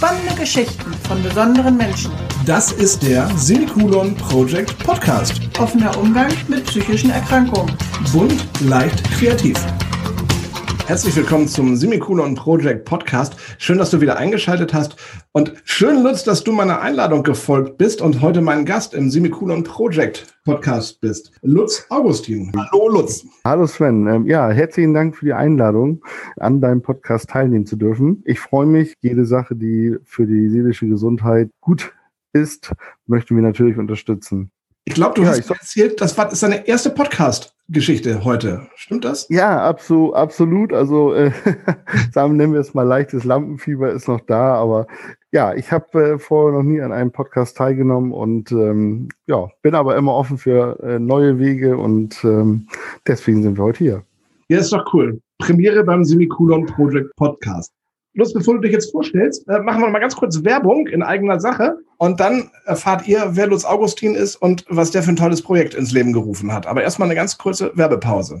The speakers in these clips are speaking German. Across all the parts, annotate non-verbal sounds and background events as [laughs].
Spannende Geschichten von besonderen Menschen. Das ist der Semikolon Project Podcast. Offener Umgang mit psychischen Erkrankungen. Bunt, leicht, kreativ. Herzlich willkommen zum Semikolon Project Podcast. Schön, dass du wieder eingeschaltet hast. Und schön, Lutz, dass du meiner Einladung gefolgt bist und heute mein Gast im Semikolon Project Podcast bist. Lutz Augustin. Hallo, Lutz. Hallo, Sven. Ähm, ja, herzlichen Dank für die Einladung, an deinem Podcast teilnehmen zu dürfen. Ich freue mich. Jede Sache, die für die seelische Gesundheit gut ist, möchten wir natürlich unterstützen. Ich glaube, du ja, hast erzählt, das war, ist deine erste Podcast-Geschichte heute. Stimmt das? Ja, absolut. absolut. Also, äh, [laughs] sagen nennen wir es mal leichtes Lampenfieber ist noch da, aber ja, ich habe äh, vorher noch nie an einem Podcast teilgenommen und ähm, ja, bin aber immer offen für äh, neue Wege und ähm, deswegen sind wir heute hier. Ja, ist doch cool. Premiere beim Semikolon Project Podcast. Bloß bevor du dich jetzt vorstellst, äh, machen wir mal ganz kurz Werbung in eigener Sache und dann erfahrt ihr, wer Lutz Augustin ist und was der für ein tolles Projekt ins Leben gerufen hat. Aber erstmal eine ganz kurze Werbepause.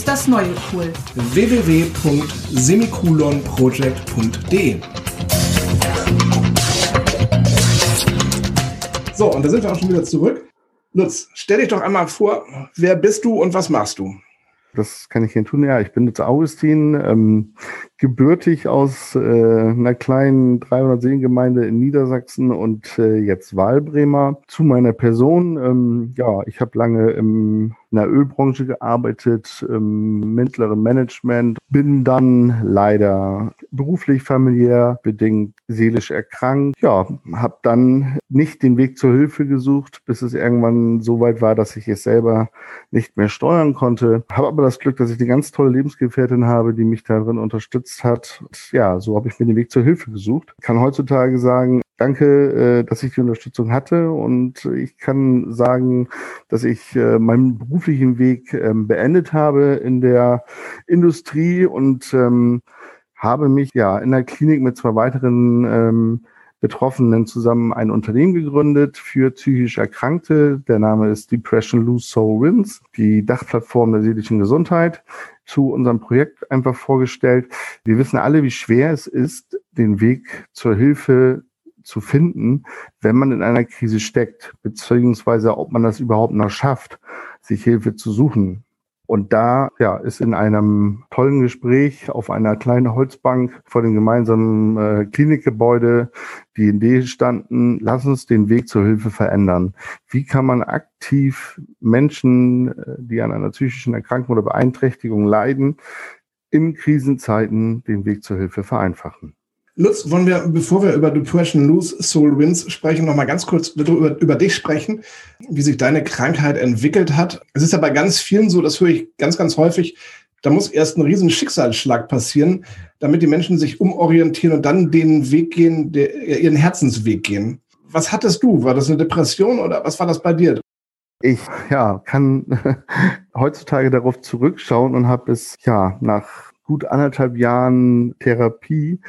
ist das neue cool. www.semikolonproject.de So, und da sind wir auch schon wieder zurück. Lutz, stell dich doch einmal vor, wer bist du und was machst du? Das kann ich Ihnen tun. Ja, ich bin Lutz Augustin, ähm, gebürtig aus äh, einer kleinen 300 Seelengemeinde in Niedersachsen und äh, jetzt Wahlbremer. Zu meiner Person, ähm, ja, ich habe lange im, in der Ölbranche gearbeitet, im mittleren Management, bin dann leider beruflich, familiär bedingt seelisch erkrankt. Ja, habe dann nicht den Weg zur Hilfe gesucht, bis es irgendwann so weit war, dass ich es selber nicht mehr steuern konnte. Habe aber das Glück, dass ich eine ganz tolle Lebensgefährtin habe, die mich darin unterstützt hat. Und ja, so habe ich mir den Weg zur Hilfe gesucht. Ich kann heutzutage sagen, danke, äh, dass ich die Unterstützung hatte und ich kann sagen, dass ich äh, meinen beruflichen Weg ähm, beendet habe in der Industrie und ähm, habe mich ja in der Klinik mit zwei weiteren ähm, Betroffenen zusammen ein Unternehmen gegründet für psychisch Erkrankte. Der Name ist Depression Lose Soul Wins, die Dachplattform der seelischen Gesundheit zu unserem Projekt einfach vorgestellt. Wir wissen alle, wie schwer es ist, den Weg zur Hilfe zu finden, wenn man in einer Krise steckt, beziehungsweise ob man das überhaupt noch schafft, sich Hilfe zu suchen. Und da ja, ist in einem tollen Gespräch auf einer kleinen Holzbank vor dem gemeinsamen äh, Klinikgebäude die Idee standen, lass uns den Weg zur Hilfe verändern. Wie kann man aktiv Menschen, äh, die an einer psychischen Erkrankung oder Beeinträchtigung leiden, in Krisenzeiten den Weg zur Hilfe vereinfachen? Lutz, wollen wir, bevor wir über Depression Lose Soul Wins sprechen, noch mal ganz kurz über, über dich sprechen, wie sich deine Krankheit entwickelt hat. Es ist ja bei ganz vielen so, das höre ich ganz, ganz häufig, da muss erst ein riesen Schicksalsschlag passieren, damit die Menschen sich umorientieren und dann den Weg gehen, der, ihren Herzensweg gehen. Was hattest du? War das eine Depression oder was war das bei dir? Ich ja, kann [laughs] heutzutage darauf zurückschauen und habe es ja nach gut anderthalb Jahren Therapie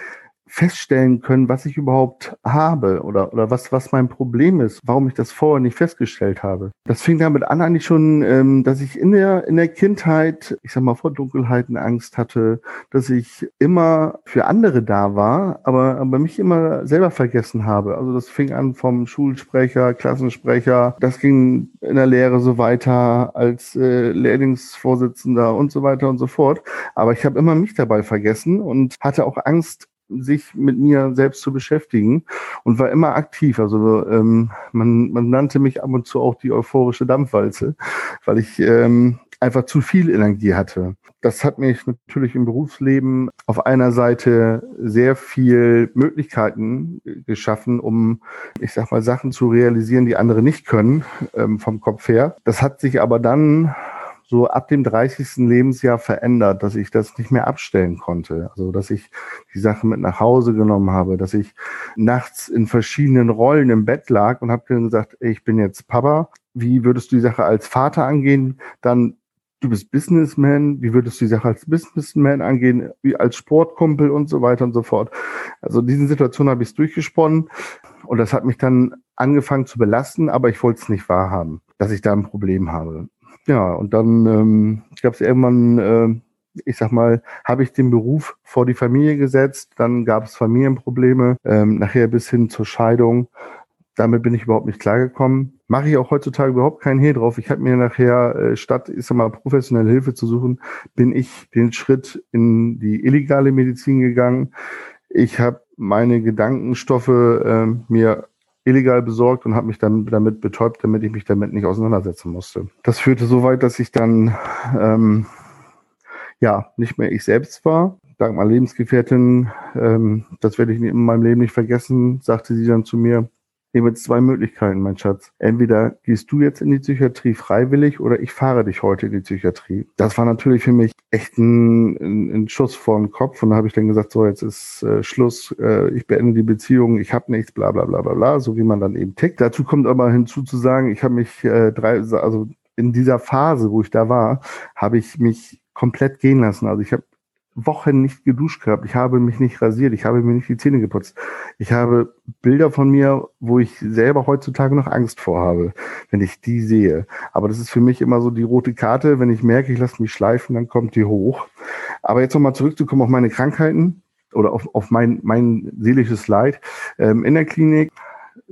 feststellen können, was ich überhaupt habe oder, oder was, was mein Problem ist, warum ich das vorher nicht festgestellt habe. Das fing damit an eigentlich schon, ähm, dass ich in der, in der Kindheit, ich sag mal, vor Dunkelheiten Angst hatte, dass ich immer für andere da war, aber, aber mich immer selber vergessen habe. Also das fing an vom Schulsprecher, Klassensprecher, das ging in der Lehre so weiter als äh, Lehrlingsvorsitzender und so weiter und so fort. Aber ich habe immer mich dabei vergessen und hatte auch Angst, sich mit mir selbst zu beschäftigen und war immer aktiv. Also ähm, man, man nannte mich ab und zu auch die euphorische Dampfwalze, weil ich ähm, einfach zu viel Energie hatte. Das hat mich natürlich im Berufsleben auf einer Seite sehr viel Möglichkeiten geschaffen, um, ich sag mal, Sachen zu realisieren, die andere nicht können, ähm, vom Kopf her. Das hat sich aber dann so ab dem 30. Lebensjahr verändert, dass ich das nicht mehr abstellen konnte. Also, dass ich die Sache mit nach Hause genommen habe, dass ich nachts in verschiedenen Rollen im Bett lag und habe dann gesagt, ich bin jetzt Papa. Wie würdest du die Sache als Vater angehen? Dann du bist Businessman, wie würdest du die Sache als Businessman angehen, wie als Sportkumpel und so weiter und so fort. Also diesen Situationen habe ich es durchgesponnen und das hat mich dann angefangen zu belasten, aber ich wollte es nicht wahrhaben, dass ich da ein Problem habe. Ja, und dann ähm, gab es irgendwann, äh, ich sag mal, habe ich den Beruf vor die Familie gesetzt, dann gab es Familienprobleme, ähm, nachher bis hin zur Scheidung. Damit bin ich überhaupt nicht klargekommen. Mache ich auch heutzutage überhaupt keinen Hehl drauf. Ich habe mir nachher, äh, statt ich sag mal, professionelle Hilfe zu suchen, bin ich den Schritt in die illegale Medizin gegangen. Ich habe meine Gedankenstoffe äh, mir illegal besorgt und habe mich dann damit betäubt, damit ich mich damit nicht auseinandersetzen musste. Das führte so weit, dass ich dann ähm, ja nicht mehr ich selbst war. Dank meiner Lebensgefährtin, ähm, das werde ich in meinem Leben nicht vergessen, sagte sie dann zu mir, wir haben jetzt zwei Möglichkeiten, mein Schatz. Entweder gehst du jetzt in die Psychiatrie freiwillig oder ich fahre dich heute in die Psychiatrie. Das war natürlich für mich echt ein, ein, ein Schuss vor den Kopf. Und da habe ich dann gesagt, so jetzt ist äh, Schluss, äh, ich beende die Beziehung, ich habe nichts, bla bla bla bla bla, so wie man dann eben tickt. Dazu kommt aber hinzu zu sagen, ich habe mich äh, drei, also in dieser Phase, wo ich da war, habe ich mich komplett gehen lassen. Also ich habe Wochen nicht geduscht gehabt. Ich habe mich nicht rasiert. Ich habe mir nicht die Zähne geputzt. Ich habe Bilder von mir, wo ich selber heutzutage noch Angst vorhabe, wenn ich die sehe. Aber das ist für mich immer so die rote Karte. Wenn ich merke, ich lasse mich schleifen, dann kommt die hoch. Aber jetzt nochmal zurückzukommen auf meine Krankheiten oder auf, auf mein, mein seelisches Leid. Ähm, in der Klinik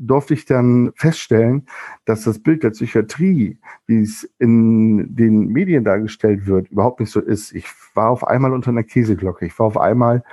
durfte ich dann feststellen, dass das Bild der Psychiatrie, wie es in den Medien dargestellt wird, überhaupt nicht so ist. Ich war auf einmal unter einer Käseglocke. Ich war auf einmal,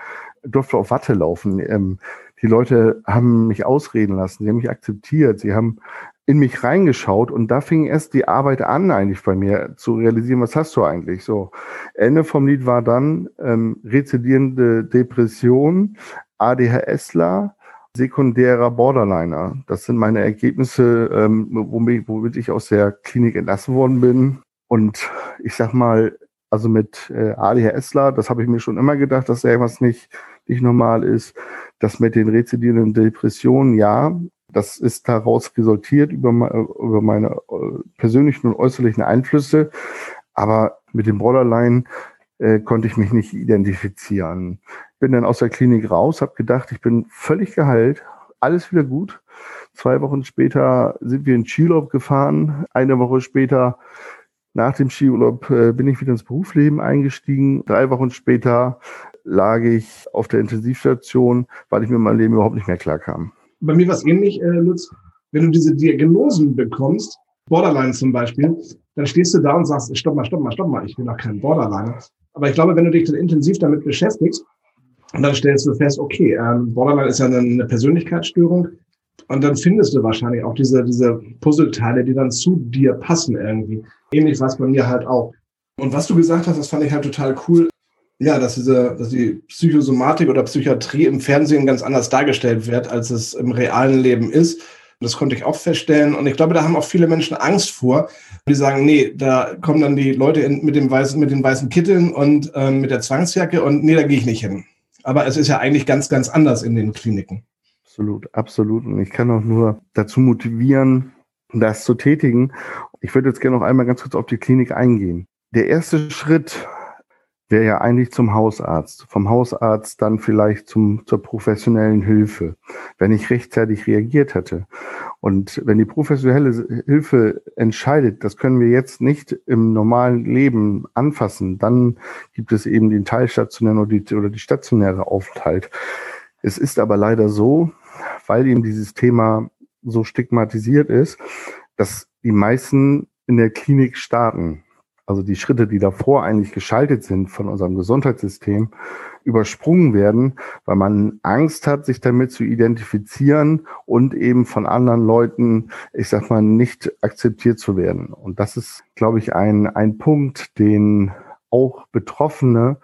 durfte auf Watte laufen. Ähm, die Leute haben mich ausreden lassen, sie haben mich akzeptiert, sie haben in mich reingeschaut und da fing erst die Arbeit an, eigentlich bei mir zu realisieren, was hast du eigentlich? So, Ende vom Lied war dann ähm, rezidierende Depression, ADHSler, sekundärer Borderliner. Das sind meine Ergebnisse, ähm, womit, womit ich aus der Klinik entlassen worden bin. Und ich sag mal, also mit äh, ADHSler, das habe ich mir schon immer gedacht, dass irgendwas nicht, nicht normal ist. Das mit den rezidierenden Depressionen, ja, das ist daraus resultiert über, über meine äh, persönlichen und äußerlichen Einflüsse. Aber mit dem Borderline äh, konnte ich mich nicht identifizieren. Bin dann aus der Klinik raus, habe gedacht, ich bin völlig geheilt, alles wieder gut. Zwei Wochen später sind wir in Skiurlaub gefahren. Eine Woche später, nach dem Skiurlaub, äh, bin ich wieder ins Berufsleben eingestiegen. Drei Wochen später lag ich auf der Intensivstation, weil ich mir mein Leben überhaupt nicht mehr klar kam. Bei mir war es ähnlich, äh, Lutz. Wenn du diese Diagnosen bekommst, Borderline zum Beispiel, dann stehst du da und sagst, stopp mal, stopp mal, stopp mal, ich bin noch kein Borderline. Aber ich glaube, wenn du dich dann intensiv damit beschäftigst, dann stellst du fest, okay, ähm, Borderline ist ja eine, eine Persönlichkeitsstörung. Und dann findest du wahrscheinlich auch diese, diese Puzzleteile, die dann zu dir passen irgendwie. Ähnlich war es bei mir halt auch. Und was du gesagt hast, das fand ich halt total cool. Ja, dass diese, dass die Psychosomatik oder Psychiatrie im Fernsehen ganz anders dargestellt wird, als es im realen Leben ist. Das konnte ich auch feststellen. Und ich glaube, da haben auch viele Menschen Angst vor. Die sagen, nee, da kommen dann die Leute in, mit, dem weißen, mit den weißen Kitteln und ähm, mit der Zwangsjacke und nee, da gehe ich nicht hin. Aber es ist ja eigentlich ganz, ganz anders in den Kliniken. Absolut, absolut. Und ich kann auch nur dazu motivieren, das zu tätigen. Ich würde jetzt gerne noch einmal ganz kurz auf die Klinik eingehen. Der erste Schritt wäre ja eigentlich zum Hausarzt. Vom Hausarzt dann vielleicht zum, zur professionellen Hilfe, wenn ich rechtzeitig reagiert hätte. Und wenn die professionelle Hilfe entscheidet, das können wir jetzt nicht im normalen Leben anfassen, dann gibt es eben den teilstationären oder die, oder die stationäre Aufenthalt. Es ist aber leider so, weil eben dieses Thema so stigmatisiert ist, dass die meisten in der Klinik starten also die Schritte, die davor eigentlich geschaltet sind von unserem Gesundheitssystem, übersprungen werden, weil man Angst hat, sich damit zu identifizieren und eben von anderen Leuten, ich sag mal, nicht akzeptiert zu werden. Und das ist, glaube ich, ein, ein Punkt, den auch Betroffene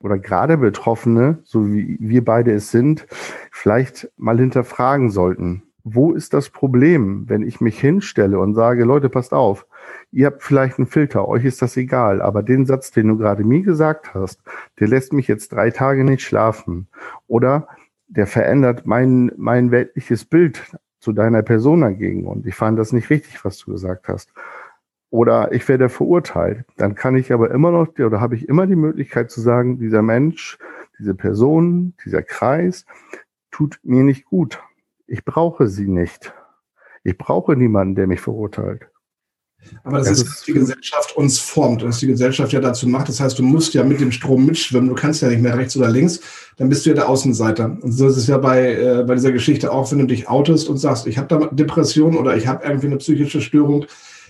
oder gerade Betroffene, so wie wir beide es sind, vielleicht mal hinterfragen sollten. Wo ist das Problem, wenn ich mich hinstelle und sage, Leute, passt auf, ihr habt vielleicht einen Filter, euch ist das egal, aber den Satz, den du gerade mir gesagt hast, der lässt mich jetzt drei Tage nicht schlafen. Oder der verändert mein, mein weltliches Bild zu deiner Person dagegen. Und ich fand das nicht richtig, was du gesagt hast. Oder ich werde verurteilt. Dann kann ich aber immer noch, oder habe ich immer die Möglichkeit zu sagen, dieser Mensch, diese Person, dieser Kreis tut mir nicht gut. Ich brauche sie nicht. Ich brauche niemanden, der mich verurteilt. Aber das, das ist, was die Gesellschaft uns formt und was die Gesellschaft ja dazu macht. Das heißt, du musst ja mit dem Strom mitschwimmen. Du kannst ja nicht mehr rechts oder links. Dann bist du ja der Außenseiter. Und so ist es ja bei, äh, bei dieser Geschichte auch, wenn du dich outest und sagst, ich habe da Depression oder ich habe irgendwie eine psychische Störung,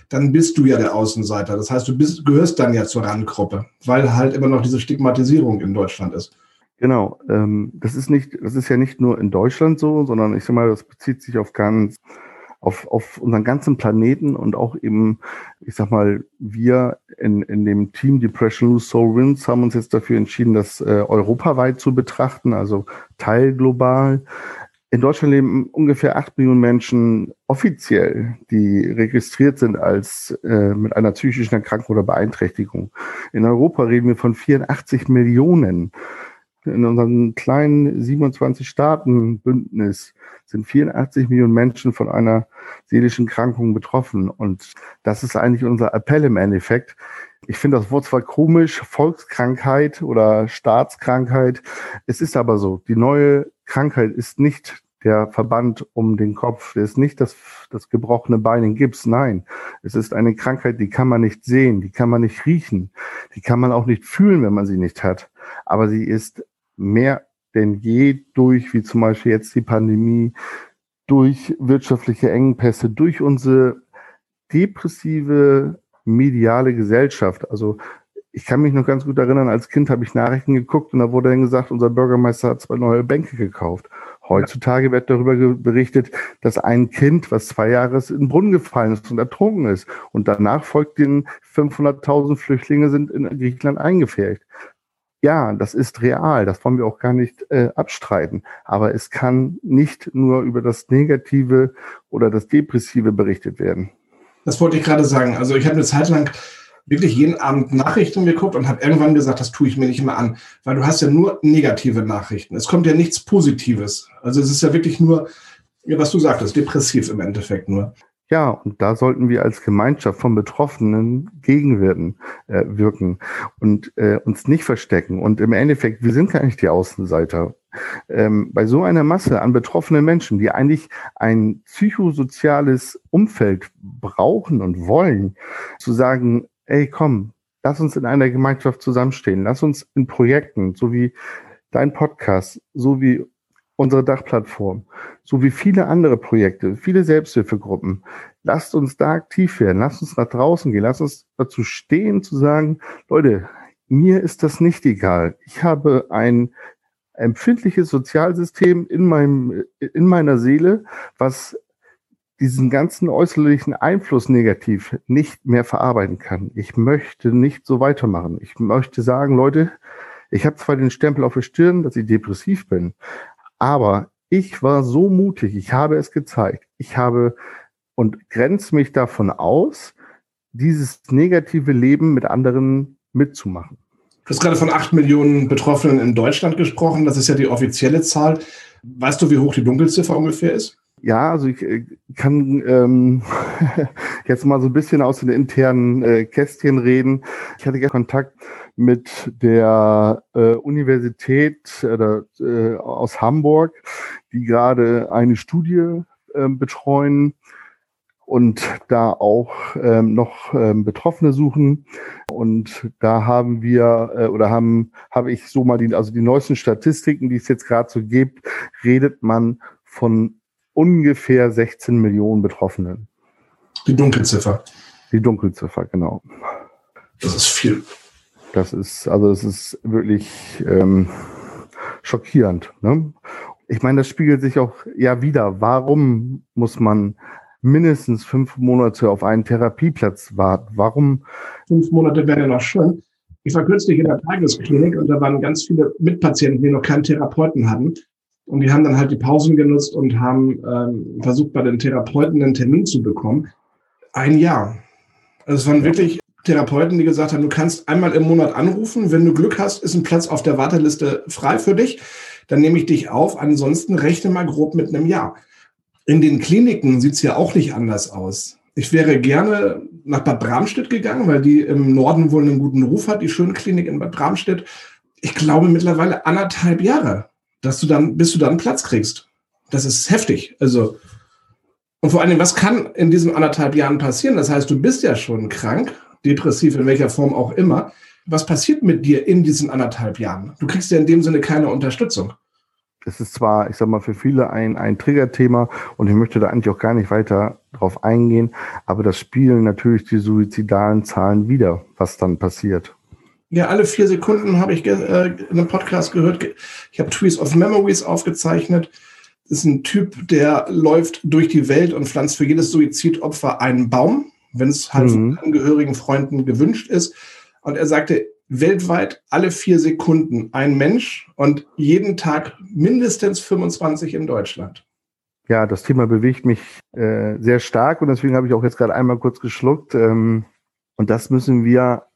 dann bist du ja der Außenseiter. Das heißt, du bist, gehörst dann ja zur Randgruppe, weil halt immer noch diese Stigmatisierung in Deutschland ist. Genau, ähm, das ist nicht, das ist ja nicht nur in Deutschland so, sondern ich sag mal, das bezieht sich auf ganz auf, auf unseren ganzen Planeten und auch eben, ich sag mal, wir in, in dem Team Depression Lose Soul Wins haben uns jetzt dafür entschieden, das äh, europaweit zu betrachten, also teilglobal. In Deutschland leben ungefähr acht Millionen Menschen offiziell, die registriert sind als äh, mit einer psychischen Erkrankung oder Beeinträchtigung. In Europa reden wir von 84 Millionen. In unserem kleinen 27 Staaten Bündnis sind 84 Millionen Menschen von einer seelischen Krankung betroffen. Und das ist eigentlich unser Appell im Endeffekt. Ich finde das Wort zwar komisch, Volkskrankheit oder Staatskrankheit. Es ist aber so. Die neue Krankheit ist nicht der Verband um den Kopf, es ist nicht das, das gebrochene Bein in Gips. Nein, es ist eine Krankheit, die kann man nicht sehen, die kann man nicht riechen, die kann man auch nicht fühlen, wenn man sie nicht hat. Aber sie ist mehr denn je durch, wie zum Beispiel jetzt die Pandemie, durch wirtschaftliche Engpässe, durch unsere depressive mediale Gesellschaft. Also ich kann mich noch ganz gut erinnern, als Kind habe ich Nachrichten geguckt und da wurde dann gesagt, unser Bürgermeister hat zwei neue Bänke gekauft. Heutzutage wird darüber berichtet, dass ein Kind, was zwei Jahre in den Brunnen gefallen ist und ertrunken ist. Und danach folgt den 500.000 Flüchtlinge sind in Griechenland eingefärbt ja, das ist real, das wollen wir auch gar nicht äh, abstreiten. Aber es kann nicht nur über das Negative oder das Depressive berichtet werden. Das wollte ich gerade sagen. Also ich habe eine Zeit lang wirklich jeden Abend Nachrichten geguckt und habe irgendwann gesagt, das tue ich mir nicht immer an, weil du hast ja nur negative Nachrichten. Es kommt ja nichts Positives. Also es ist ja wirklich nur, was du sagtest, depressiv im Endeffekt nur. Ja, und da sollten wir als Gemeinschaft von Betroffenen gegenwirken äh, wirken und äh, uns nicht verstecken. Und im Endeffekt, wir sind gar nicht die Außenseiter. Ähm, bei so einer Masse an betroffenen Menschen, die eigentlich ein psychosoziales Umfeld brauchen und wollen, zu sagen, ey, komm, lass uns in einer Gemeinschaft zusammenstehen, lass uns in Projekten, so wie dein Podcast, so wie unsere Dachplattform, so wie viele andere Projekte, viele Selbsthilfegruppen. Lasst uns da aktiv werden, lasst uns nach draußen gehen, lasst uns dazu stehen, zu sagen, Leute, mir ist das nicht egal. Ich habe ein empfindliches Sozialsystem in meinem, in meiner Seele, was diesen ganzen äußerlichen Einfluss negativ nicht mehr verarbeiten kann. Ich möchte nicht so weitermachen. Ich möchte sagen, Leute, ich habe zwar den Stempel auf der Stirn, dass ich depressiv bin, aber ich war so mutig, ich habe es gezeigt. Ich habe und grenze mich davon aus, dieses negative Leben mit anderen mitzumachen. Du hast gerade von acht Millionen Betroffenen in Deutschland gesprochen. Das ist ja die offizielle Zahl. Weißt du, wie hoch die Dunkelziffer ungefähr ist? Ja, also ich äh, kann ähm, [laughs] jetzt mal so ein bisschen aus den internen äh, Kästchen reden. Ich hatte ja Kontakt mit der äh, Universität äh, aus Hamburg, die gerade eine Studie äh, betreuen und da auch ähm, noch ähm, Betroffene suchen. Und da haben wir äh, oder haben habe ich so mal die also die neuesten Statistiken, die es jetzt gerade so gibt, redet man von ungefähr 16 Millionen Betroffenen. Die Dunkelziffer. Die Dunkelziffer, genau. Das ist viel. Das ist, also es ist wirklich ähm, schockierend. Ne? Ich meine, das spiegelt sich auch ja wieder. Warum muss man mindestens fünf Monate auf einen Therapieplatz warten? Warum? Fünf Monate wäre ja noch schön. Ich war kürzlich in der Tagesklinik und da waren ganz viele Mitpatienten, die noch keinen Therapeuten hatten. Und die haben dann halt die Pausen genutzt und haben ähm, versucht, bei den Therapeuten einen Termin zu bekommen. Ein Jahr. Also es waren wirklich Therapeuten, die gesagt haben, du kannst einmal im Monat anrufen. Wenn du Glück hast, ist ein Platz auf der Warteliste frei für dich. Dann nehme ich dich auf. Ansonsten rechne mal grob mit einem Jahr. In den Kliniken sieht es ja auch nicht anders aus. Ich wäre gerne nach Bad Bramstedt gegangen, weil die im Norden wohl einen guten Ruf hat, die schöne Klinik in Bad Bramstedt. Ich glaube mittlerweile anderthalb Jahre, dass du dann, bis du dann Platz kriegst. Das ist heftig. Also, und vor allen Dingen, was kann in diesen anderthalb Jahren passieren? Das heißt, du bist ja schon krank, depressiv in welcher Form auch immer. Was passiert mit dir in diesen anderthalb Jahren? Du kriegst ja in dem Sinne keine Unterstützung. Es ist zwar, ich sag mal, für viele ein, ein Triggerthema und ich möchte da eigentlich auch gar nicht weiter drauf eingehen, aber das spielen natürlich die suizidalen Zahlen wieder, was dann passiert. Ja, alle vier Sekunden habe ich äh, in einem Podcast gehört. Ich habe Trees of Memories aufgezeichnet. Das ist ein Typ, der läuft durch die Welt und pflanzt für jedes Suizidopfer einen Baum, wenn es halt mhm. von Angehörigen, Freunden gewünscht ist. Und er sagte, weltweit alle vier Sekunden ein Mensch und jeden Tag mindestens 25 in Deutschland. Ja, das Thema bewegt mich äh, sehr stark und deswegen habe ich auch jetzt gerade einmal kurz geschluckt. Ähm, und das müssen wir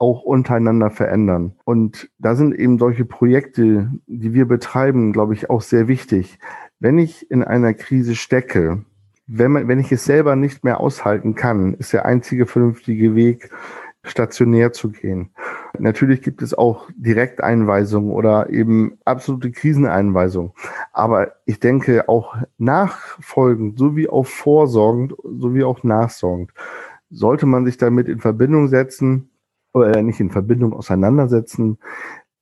auch untereinander verändern. Und da sind eben solche Projekte, die wir betreiben, glaube ich, auch sehr wichtig. Wenn ich in einer Krise stecke, wenn, man, wenn ich es selber nicht mehr aushalten kann, ist der einzige vernünftige Weg, stationär zu gehen. Natürlich gibt es auch Direkteinweisungen oder eben absolute Kriseneinweisungen. Aber ich denke auch nachfolgend sowie auch vorsorgend sowie auch nachsorgend sollte man sich damit in Verbindung setzen oder nicht in Verbindung auseinandersetzen.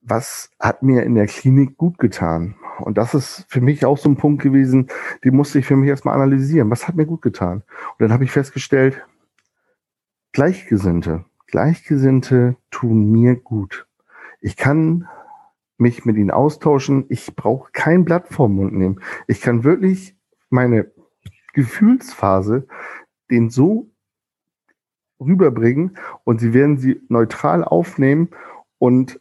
Was hat mir in der Klinik gut getan? Und das ist für mich auch so ein Punkt gewesen, die musste ich für mich erstmal analysieren. Was hat mir gut getan? Und dann habe ich festgestellt, Gleichgesinnte, Gleichgesinnte tun mir gut. Ich kann mich mit ihnen austauschen. Ich brauche kein Blatt vorm Mund nehmen. Ich kann wirklich meine Gefühlsphase den so rüberbringen und sie werden sie neutral aufnehmen und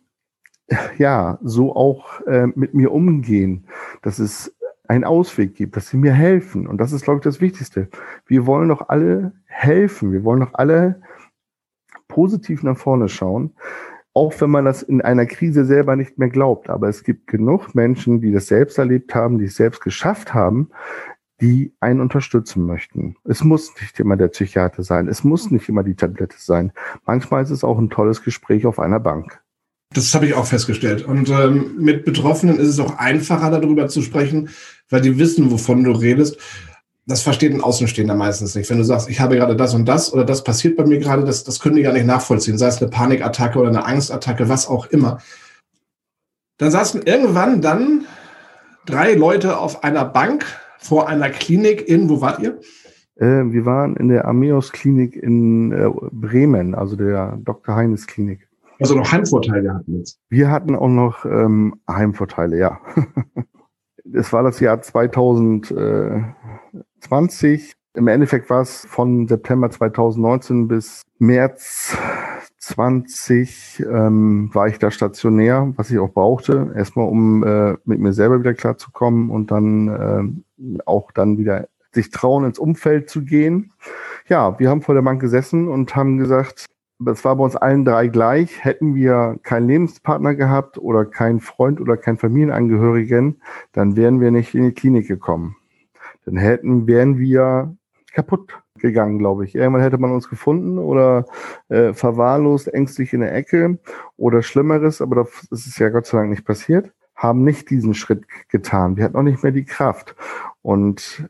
ja, so auch äh, mit mir umgehen, dass es einen Ausweg gibt, dass sie mir helfen. Und das ist, glaube ich, das Wichtigste. Wir wollen doch alle helfen. Wir wollen doch alle positiv nach vorne schauen, auch wenn man das in einer Krise selber nicht mehr glaubt. Aber es gibt genug Menschen, die das selbst erlebt haben, die es selbst geschafft haben, die einen unterstützen möchten. Es muss nicht immer der Psychiater sein, es muss nicht immer die Tablette sein. Manchmal ist es auch ein tolles Gespräch auf einer Bank. Das habe ich auch festgestellt. Und ähm, mit Betroffenen ist es auch einfacher, darüber zu sprechen, weil die wissen, wovon du redest das versteht ein Außenstehender meistens nicht. Wenn du sagst, ich habe gerade das und das oder das passiert bei mir gerade, das, das können die gar nicht nachvollziehen. Sei es eine Panikattacke oder eine Angstattacke, was auch immer. Dann saßen irgendwann dann drei Leute auf einer Bank vor einer Klinik in, wo wart ihr? Äh, wir waren in der Armeos Klinik in äh, Bremen, also der Dr. Heines Klinik. Also noch Heimvorteile hatten jetzt. Wir hatten auch noch ähm, Heimvorteile, ja. [laughs] es war das Jahr 2000. Äh, 20. Im Endeffekt war es von September 2019 bis März 20 ähm, war ich da stationär, was ich auch brauchte. Erstmal, um äh, mit mir selber wieder klarzukommen und dann äh, auch dann wieder sich trauen, ins Umfeld zu gehen. Ja, wir haben vor der Bank gesessen und haben gesagt, es war bei uns allen drei gleich. Hätten wir keinen Lebenspartner gehabt oder keinen Freund oder keinen Familienangehörigen, dann wären wir nicht in die Klinik gekommen dann hätten, wären wir kaputt gegangen, glaube ich. Irgendwann hätte man uns gefunden oder äh, verwahrlost, ängstlich in der Ecke oder Schlimmeres, aber das ist ja Gott sei Dank nicht passiert, haben nicht diesen Schritt getan. Wir hatten auch nicht mehr die Kraft. Und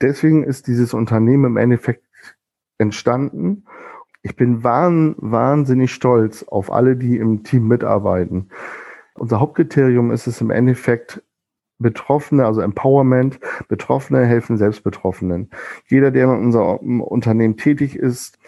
deswegen ist dieses Unternehmen im Endeffekt entstanden. Ich bin wahn, wahnsinnig stolz auf alle, die im Team mitarbeiten. Unser Hauptkriterium ist es im Endeffekt, Betroffene, also Empowerment, Betroffene helfen selbst Betroffenen. Jeder, der in unserem Unternehmen tätig ist,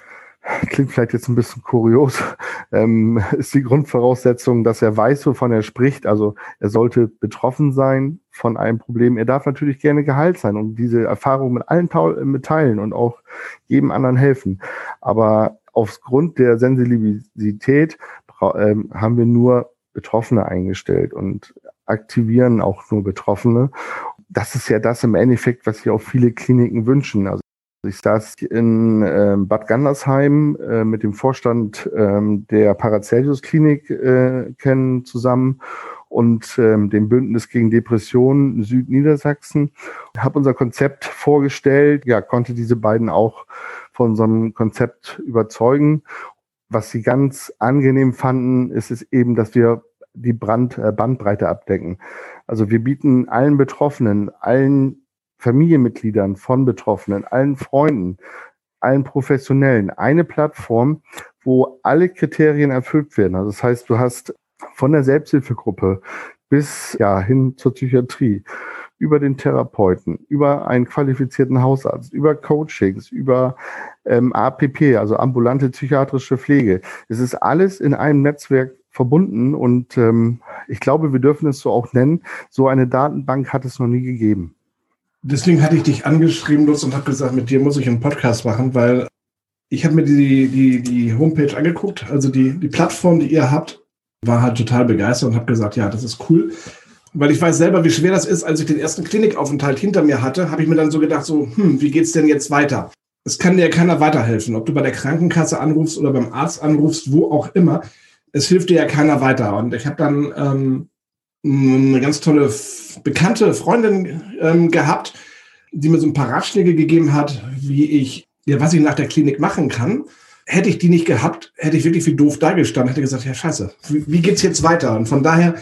klingt vielleicht jetzt ein bisschen kurios, [laughs] ähm, ist die Grundvoraussetzung, dass er weiß, wovon er spricht. Also er sollte betroffen sein von einem Problem. Er darf natürlich gerne geheilt sein und diese Erfahrung mit allen mitteilen und auch jedem anderen helfen. Aber aufgrund der Sensibilität ähm, haben wir nur Betroffene eingestellt und aktivieren auch nur Betroffene. Das ist ja das im Endeffekt, was sich auch viele Kliniken wünschen. Also Ich saß in äh, Bad Gandersheim äh, mit dem Vorstand äh, der Paracelsus Klinik äh, kennen zusammen und ähm, dem Bündnis gegen Depressionen Südniedersachsen. Habe unser Konzept vorgestellt, ja, konnte diese beiden auch von unserem Konzept überzeugen. Was sie ganz angenehm fanden, ist es eben, dass wir die Brand, äh, Bandbreite abdecken. Also wir bieten allen Betroffenen, allen Familienmitgliedern von Betroffenen, allen Freunden, allen Professionellen eine Plattform, wo alle Kriterien erfüllt werden. Also das heißt, du hast von der Selbsthilfegruppe bis ja hin zur Psychiatrie, über den Therapeuten, über einen qualifizierten Hausarzt, über Coachings, über ähm, APP, also ambulante psychiatrische Pflege. Es ist alles in einem Netzwerk verbunden und ähm, ich glaube, wir dürfen es so auch nennen. So eine Datenbank hat es noch nie gegeben. Deswegen hatte ich dich angeschrieben, und habe gesagt, mit dir muss ich einen Podcast machen, weil ich habe mir die, die, die Homepage angeguckt, also die, die Plattform, die ihr habt, war halt total begeistert und habe gesagt, ja, das ist cool. Weil ich weiß selber, wie schwer das ist. Als ich den ersten Klinikaufenthalt hinter mir hatte, habe ich mir dann so gedacht, so, hm, wie geht's denn jetzt weiter? Es kann dir keiner weiterhelfen, ob du bei der Krankenkasse anrufst oder beim Arzt anrufst, wo auch immer. Es hilft dir ja keiner weiter. Und ich habe dann ähm, eine ganz tolle bekannte Freundin ähm, gehabt, die mir so ein paar Ratschläge gegeben hat, wie ich, ja, was ich nach der Klinik machen kann hätte ich die nicht gehabt, hätte ich wirklich wie doof dagestanden, hätte gesagt, ja scheiße, wie, wie geht's jetzt weiter? Und von daher,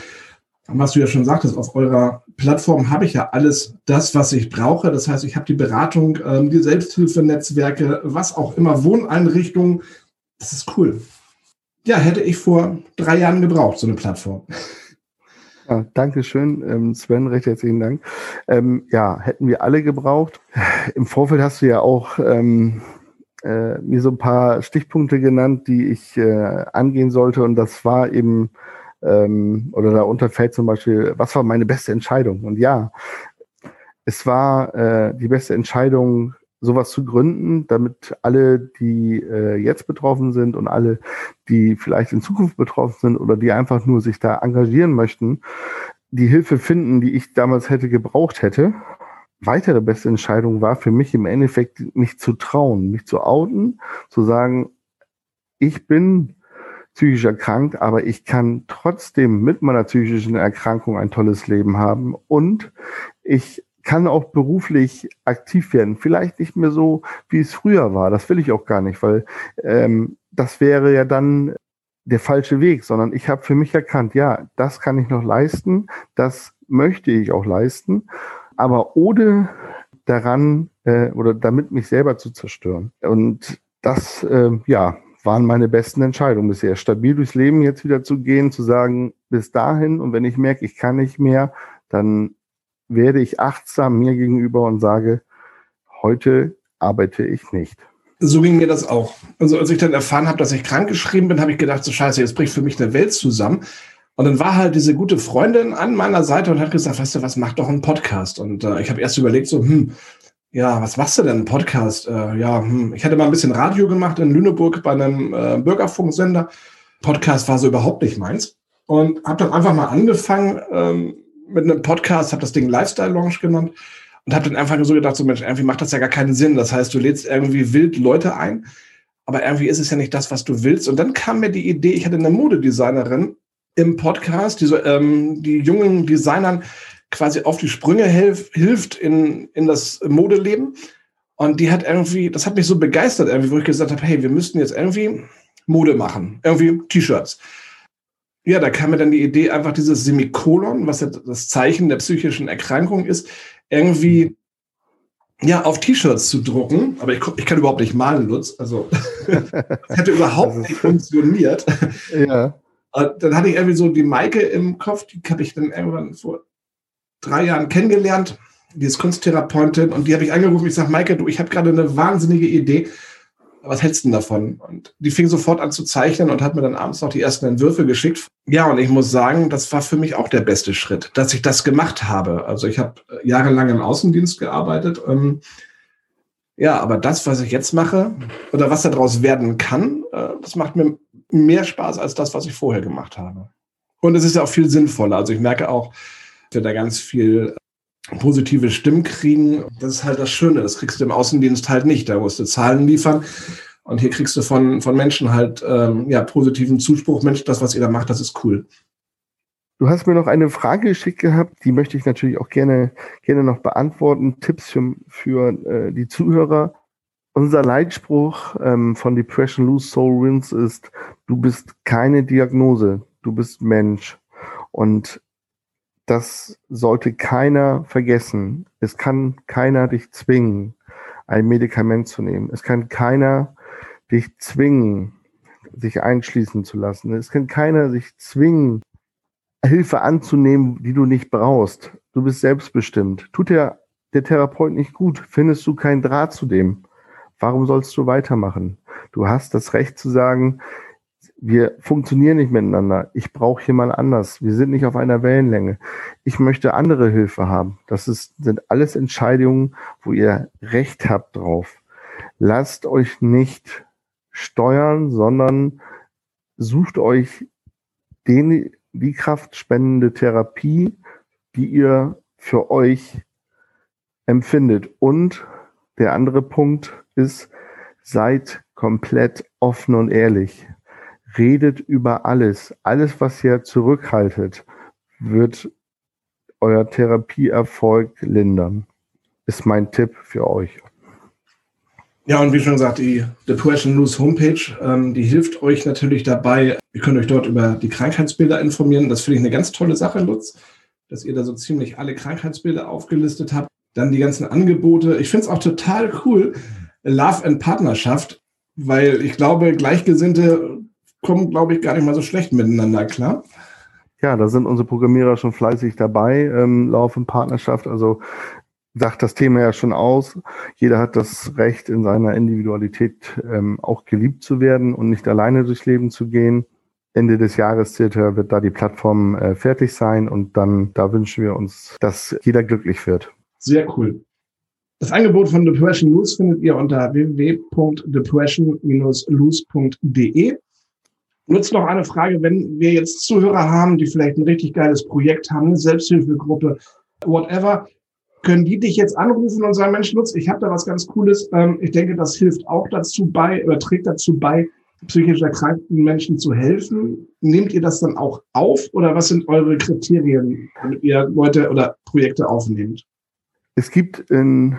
was du ja schon sagtest, auf eurer Plattform habe ich ja alles das, was ich brauche. Das heißt, ich habe die Beratung, ähm, die Selbsthilfenetzwerke, was auch immer, Wohneinrichtungen. Das ist cool. Ja, hätte ich vor drei Jahren gebraucht, so eine Plattform. [laughs] Ja, Dankeschön, ähm, Sven, recht herzlichen Dank. Ähm, ja, hätten wir alle gebraucht. [laughs] Im Vorfeld hast du ja auch ähm, äh, mir so ein paar Stichpunkte genannt, die ich äh, angehen sollte. Und das war eben, ähm, oder darunter fällt zum Beispiel, was war meine beste Entscheidung? Und ja, es war äh, die beste Entscheidung, sowas zu gründen, damit alle, die äh, jetzt betroffen sind und alle, die vielleicht in Zukunft betroffen sind oder die einfach nur sich da engagieren möchten, die Hilfe finden, die ich damals hätte gebraucht hätte. Weitere beste Entscheidung war für mich im Endeffekt, mich zu trauen, mich zu outen, zu sagen, ich bin psychisch erkrankt, aber ich kann trotzdem mit meiner psychischen Erkrankung ein tolles Leben haben und ich kann auch beruflich aktiv werden. Vielleicht nicht mehr so, wie es früher war. Das will ich auch gar nicht, weil ähm, das wäre ja dann der falsche Weg, sondern ich habe für mich erkannt, ja, das kann ich noch leisten, das möchte ich auch leisten aber ohne daran äh, oder damit mich selber zu zerstören. Und das, äh, ja, waren meine besten Entscheidungen bisher. Stabil durchs Leben jetzt wieder zu gehen, zu sagen, bis dahin und wenn ich merke, ich kann nicht mehr, dann werde ich achtsam mir gegenüber und sage, heute arbeite ich nicht. So ging mir das auch. Also als ich dann erfahren habe, dass ich krankgeschrieben bin, habe ich gedacht, so scheiße, jetzt bricht für mich eine Welt zusammen. Und dann war halt diese gute Freundin an meiner Seite und hat gesagt, weißt du was, mach doch einen Podcast. Und äh, ich habe erst überlegt, so, hm, ja, was machst du denn, einen Podcast? Äh, ja, hm, ich hatte mal ein bisschen Radio gemacht in Lüneburg bei einem äh, Bürgerfunksender. Podcast war so überhaupt nicht meins. Und habe dann einfach mal angefangen ähm, mit einem Podcast, habe das Ding Lifestyle Launch genannt und habe dann einfach so gedacht, so Mensch, irgendwie macht das ja gar keinen Sinn. Das heißt, du lädst irgendwie wild Leute ein, aber irgendwie ist es ja nicht das, was du willst. Und dann kam mir die Idee, ich hatte eine Modedesignerin, im Podcast, die, so, ähm, die jungen Designern quasi auf die Sprünge hilf, hilft in, in das Modeleben. Und die hat irgendwie, das hat mich so begeistert, irgendwie, wo ich gesagt habe, hey, wir müssten jetzt irgendwie Mode machen, irgendwie T-Shirts. Ja, da kam mir dann die Idee, einfach dieses Semikolon, was ja das Zeichen der psychischen Erkrankung ist, irgendwie ja, auf T-Shirts zu drucken. Aber ich, ich kann überhaupt nicht malen, Lutz. Also, [laughs] das hätte überhaupt nicht funktioniert. [laughs] Ja. Dann hatte ich irgendwie so die Maike im Kopf, die habe ich dann irgendwann vor drei Jahren kennengelernt. Die ist Kunsttherapeutin und die habe ich angerufen. Ich sage, Maike, du, ich habe gerade eine wahnsinnige Idee. Was hältst du denn davon? Und die fing sofort an zu zeichnen und hat mir dann abends noch die ersten Entwürfe geschickt. Ja, und ich muss sagen, das war für mich auch der beste Schritt, dass ich das gemacht habe. Also ich habe jahrelang im Außendienst gearbeitet. Ähm, ja, aber das, was ich jetzt mache oder was daraus werden kann, äh, das macht mir mehr Spaß als das, was ich vorher gemacht habe. Und es ist ja auch viel sinnvoller. Also ich merke auch, dass wir da ganz viel positive Stimmen kriegen. Das ist halt das Schöne. Das kriegst du im Außendienst halt nicht. Da musst du Zahlen liefern. Und hier kriegst du von, von Menschen halt ähm, ja, positiven Zuspruch. Mensch, das, was ihr da macht, das ist cool. Du hast mir noch eine Frage geschickt gehabt, die möchte ich natürlich auch gerne, gerne noch beantworten. Tipps für, für äh, die Zuhörer. Unser Leitspruch ähm, von Depression Lose Soul Wins ist, du bist keine Diagnose, du bist Mensch. Und das sollte keiner vergessen. Es kann keiner dich zwingen, ein Medikament zu nehmen. Es kann keiner dich zwingen, sich einschließen zu lassen. Es kann keiner sich zwingen, Hilfe anzunehmen, die du nicht brauchst. Du bist selbstbestimmt. Tut dir der Therapeut nicht gut, findest du keinen Draht zu dem. Warum sollst du weitermachen? Du hast das Recht zu sagen, wir funktionieren nicht miteinander. Ich brauche jemand anders. Wir sind nicht auf einer Wellenlänge. Ich möchte andere Hilfe haben. Das ist, sind alles Entscheidungen, wo ihr Recht habt drauf. Lasst euch nicht steuern, sondern sucht euch den, die kraftspendende Therapie, die ihr für euch empfindet. Und der andere Punkt ist, seid komplett offen und ehrlich redet über alles. Alles, was ihr zurückhaltet, wird euer Therapieerfolg lindern. Ist mein Tipp für euch. Ja, und wie schon gesagt, die Depression News Homepage, ähm, die hilft euch natürlich dabei. Ihr könnt euch dort über die Krankheitsbilder informieren. Das finde ich eine ganz tolle Sache, Lutz, dass ihr da so ziemlich alle Krankheitsbilder aufgelistet habt. Dann die ganzen Angebote. Ich finde es auch total cool, Love and Partnerschaft, weil ich glaube, Gleichgesinnte kommen, glaube ich, gar nicht mal so schlecht miteinander klar. Ja, da sind unsere Programmierer schon fleißig dabei, ähm, laufen Partnerschaft. Also sagt das Thema ja schon aus. Jeder hat das Recht, in seiner Individualität ähm, auch geliebt zu werden und nicht alleine durchs Leben zu gehen. Ende des Jahres circa wird da die Plattform äh, fertig sein und dann da wünschen wir uns, dass jeder glücklich wird. Sehr cool. Das Angebot von Depression Loose findet ihr unter www.depression-loose.de. Nutzt noch eine Frage, wenn wir jetzt Zuhörer haben, die vielleicht ein richtig geiles Projekt haben, eine Selbsthilfegruppe, whatever, können die dich jetzt anrufen und sagen, Mensch, Lutz, ich habe da was ganz Cooles. Ähm, ich denke, das hilft auch dazu bei oder trägt dazu bei, psychisch erkrankten Menschen zu helfen. Nehmt ihr das dann auch auf oder was sind eure Kriterien, damit ihr Leute oder Projekte aufnehmt? Es gibt in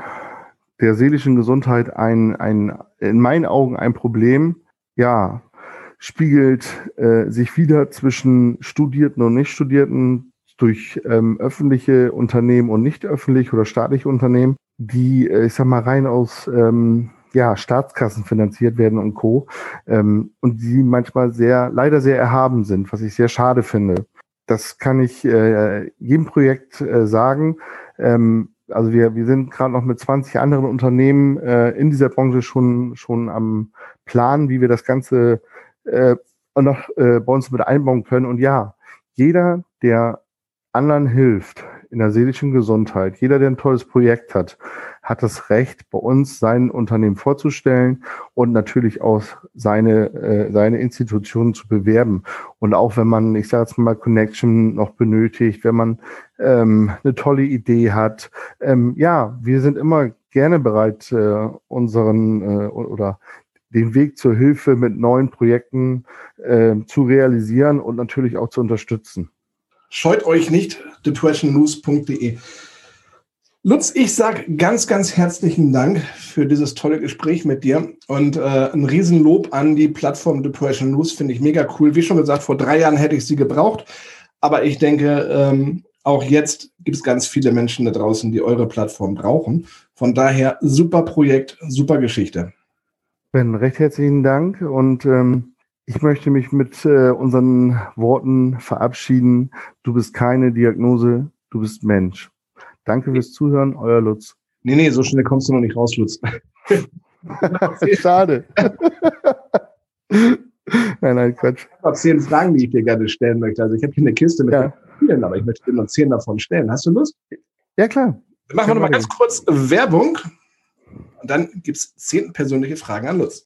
der seelischen Gesundheit ein, ein in meinen Augen ein Problem. Ja, spiegelt äh, sich wieder zwischen Studierten und Nichtstudierten durch ähm, öffentliche Unternehmen und nicht öffentliche oder staatliche Unternehmen, die, äh, ich sag mal, rein aus ähm, ja, Staatskassen finanziert werden und Co. Ähm, und die manchmal sehr, leider sehr erhaben sind, was ich sehr schade finde. Das kann ich äh, jedem Projekt äh, sagen. Ähm, also wir, wir sind gerade noch mit 20 anderen Unternehmen äh, in dieser Branche schon, schon am Plan, wie wir das Ganze äh, noch äh, bei uns mit einbauen können. Und ja, jeder, der anderen hilft in der seelischen Gesundheit, jeder, der ein tolles Projekt hat, hat das Recht, bei uns sein Unternehmen vorzustellen und natürlich auch seine, äh, seine Institutionen zu bewerben. Und auch wenn man, ich sage jetzt mal, Connection noch benötigt, wenn man ähm, eine tolle Idee hat, ähm, ja, wir sind immer gerne bereit, äh, unseren äh, oder den Weg zur Hilfe mit neuen Projekten äh, zu realisieren und natürlich auch zu unterstützen. Scheut euch nicht, depressionnews.de. Lutz, ich sage ganz, ganz herzlichen Dank für dieses tolle Gespräch mit dir und äh, ein Riesenlob an die Plattform Depression News, finde ich mega cool. Wie schon gesagt, vor drei Jahren hätte ich sie gebraucht, aber ich denke, ähm, auch jetzt gibt es ganz viele Menschen da draußen, die eure Plattform brauchen. Von daher super Projekt, super Geschichte. Ben, recht herzlichen Dank und ähm, ich möchte mich mit äh, unseren Worten verabschieden. Du bist keine Diagnose, du bist Mensch. Danke fürs Zuhören, euer Lutz. Nee, nee, so schnell kommst du noch nicht raus, Lutz. [laughs] Schade. [laughs] nein, nein, Quatsch. Ich habe noch zehn Fragen, die ich dir gerne stellen möchte. Also ich habe hier eine Kiste mit ja. vielen, aber ich möchte dir noch zehn davon stellen. Hast du Lust? Ja, klar. Machen wir nochmal ganz kurz Werbung. Und dann gibt es zehn persönliche Fragen an Lutz.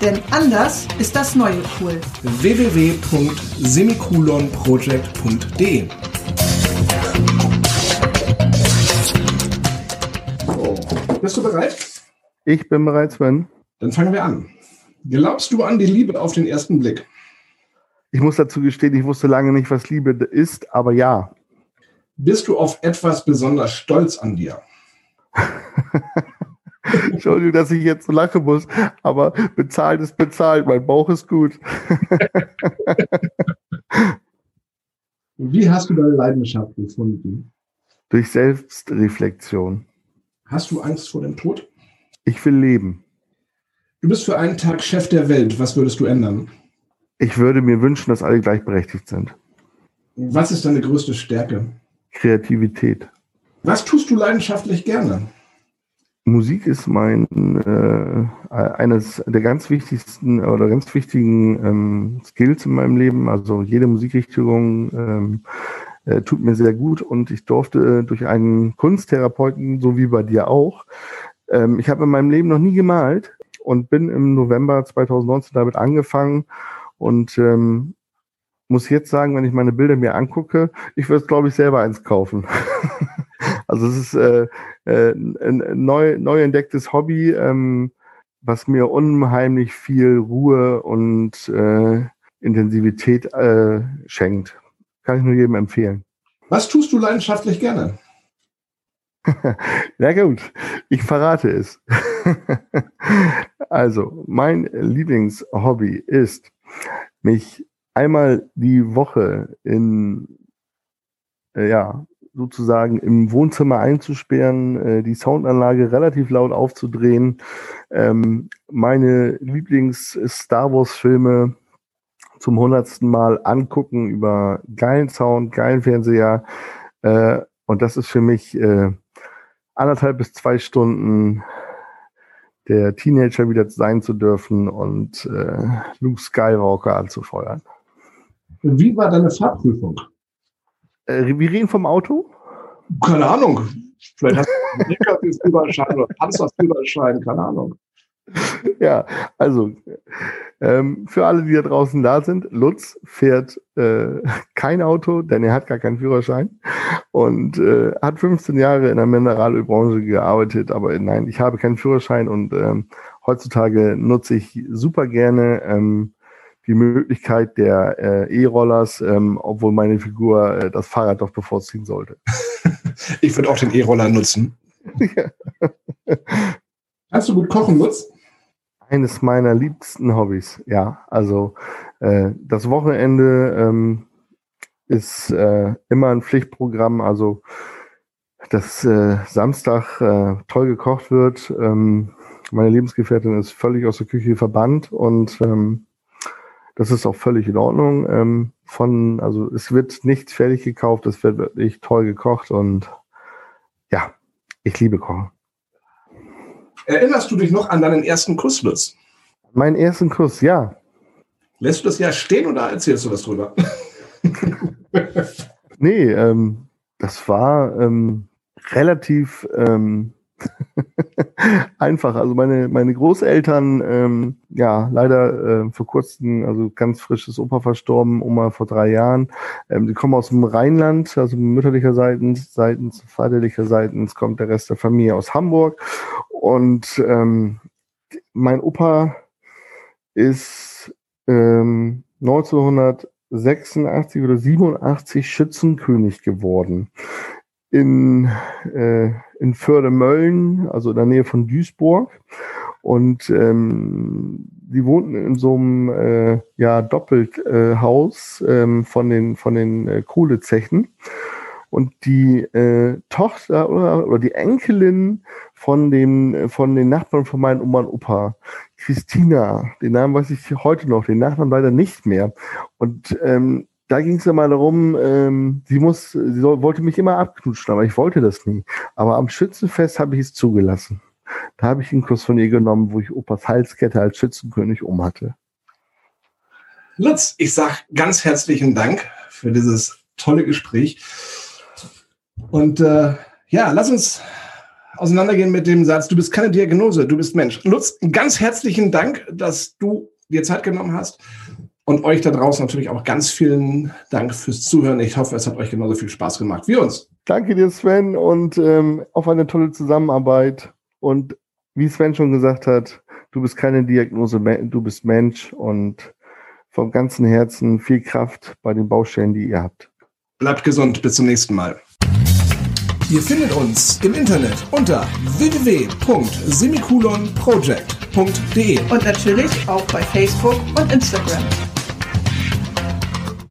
Denn anders ist das neue cool. www.semikolonproject.de so. Bist du bereit? Ich bin bereit, Sven. Dann fangen wir an. Glaubst du an die Liebe auf den ersten Blick? Ich muss dazu gestehen, ich wusste lange nicht, was Liebe ist, aber ja. Bist du auf etwas besonders stolz an dir? [laughs] Entschuldigung, dass ich jetzt so lachen muss, aber bezahlt ist bezahlt, mein Bauch ist gut. [laughs] Wie hast du deine Leidenschaft gefunden? Durch Selbstreflexion. Hast du Angst vor dem Tod? Ich will leben. Du bist für einen Tag Chef der Welt. Was würdest du ändern? Ich würde mir wünschen, dass alle gleichberechtigt sind. Was ist deine größte Stärke? Kreativität. Was tust du leidenschaftlich gerne? Musik ist mein äh, eines der ganz wichtigsten oder ganz wichtigen ähm, Skills in meinem Leben. Also jede Musikrichtung ähm, äh, tut mir sehr gut und ich durfte äh, durch einen Kunsttherapeuten, so wie bei dir auch, ähm, ich habe in meinem Leben noch nie gemalt und bin im November 2019 damit angefangen und ähm, muss jetzt sagen, wenn ich meine Bilder mir angucke, ich würde, glaube ich, selber eins kaufen. [laughs] also es ist äh, äh, ein neu, neu entdecktes Hobby, ähm, was mir unheimlich viel Ruhe und äh, Intensivität äh, schenkt. Kann ich nur jedem empfehlen. Was tust du leidenschaftlich gerne? [laughs] Na gut, ich verrate es. [laughs] also, mein Lieblingshobby ist, mich einmal die Woche in, äh, ja, sozusagen im Wohnzimmer einzusperren, äh, die Soundanlage relativ laut aufzudrehen, ähm, meine Lieblings-Star Wars-Filme zum hundertsten Mal angucken über geilen Sound, geilen Fernseher. Äh, und das ist für mich äh, anderthalb bis zwei Stunden der Teenager wieder sein zu dürfen und äh, Luke Skywalker anzufeuern. Wie war deine Fahrprüfung? Äh, wir reden vom Auto? Keine Ahnung. Vielleicht hast du einen LKW-Führerschein oder Panzerführerschein, keine Ahnung. [laughs] Ja, also ähm, für alle, die da draußen da sind, Lutz fährt äh, [laughs] kein Auto, denn er hat gar keinen Führerschein und äh, hat 15 Jahre in der Mineralölbranche gearbeitet. Aber nein, ich habe keinen Führerschein und ähm, heutzutage nutze ich super gerne ähm, die Möglichkeit der äh, E-Rollers, ähm, obwohl meine Figur äh, das Fahrrad doch bevorziehen sollte. [laughs] ich würde auch den E-Roller nutzen. [laughs] Kannst du gut kochen, Lutz? Eines meiner liebsten Hobbys, ja. Also äh, das Wochenende ähm, ist äh, immer ein Pflichtprogramm. Also dass äh, Samstag äh, toll gekocht wird. Ähm, meine Lebensgefährtin ist völlig aus der Küche verbannt und ähm, das ist auch völlig in Ordnung. Ähm, von, also es wird nichts fertig gekauft, es wird wirklich toll gekocht und ja, ich liebe Kochen. Erinnerst du dich noch an deinen ersten Kuss, Lutz? Meinen ersten Kuss, ja. Lässt du das ja stehen oder erzählst du was drüber? [laughs] nee, ähm, das war ähm, relativ ähm, [laughs] einfach. Also meine, meine Großeltern, ähm, ja, leider äh, vor kurzem, also ganz frisches Opa verstorben, Oma vor drei Jahren. Ähm, die kommen aus dem Rheinland, also mütterlicher Seitens, seitens, vaterlicher Seitens kommt der Rest der Familie aus Hamburg. Und ähm, mein Opa ist ähm, 1986 oder 87 Schützenkönig geworden in, äh, in Förde-Mölln, also in der Nähe von Duisburg. Und ähm, die wohnten in so einem äh, ja, Doppelhaus äh, ähm, von den, von den äh, Kohlezechen. Und die äh, Tochter oder, oder die Enkelin von den, von den Nachbarn von meinem Oma und Opa, Christina, den Namen weiß ich heute noch, den Nachnamen leider nicht mehr. Und ähm, da ging es ja mal darum, ähm, sie muss, sie soll, wollte mich immer abknutschen, aber ich wollte das nie. Aber am Schützenfest habe ich es zugelassen. Da habe ich einen Kuss von ihr genommen, wo ich Opas Halskette als Schützenkönig um hatte. Lutz, ich sag ganz herzlichen Dank für dieses tolle Gespräch. Und äh, ja, lass uns auseinandergehen mit dem Satz, du bist keine Diagnose, du bist Mensch. Lutz, ganz herzlichen Dank, dass du dir Zeit genommen hast. Und euch da draußen natürlich auch ganz vielen Dank fürs Zuhören. Ich hoffe, es hat euch genauso viel Spaß gemacht wie uns. Danke dir, Sven, und ähm, auf eine tolle Zusammenarbeit. Und wie Sven schon gesagt hat, du bist keine Diagnose, du bist Mensch und vom ganzen Herzen viel Kraft bei den Baustellen, die ihr habt. Bleibt gesund, bis zum nächsten Mal. Ihr findet uns im Internet unter www.semikolonproject.de und natürlich auch bei Facebook und Instagram.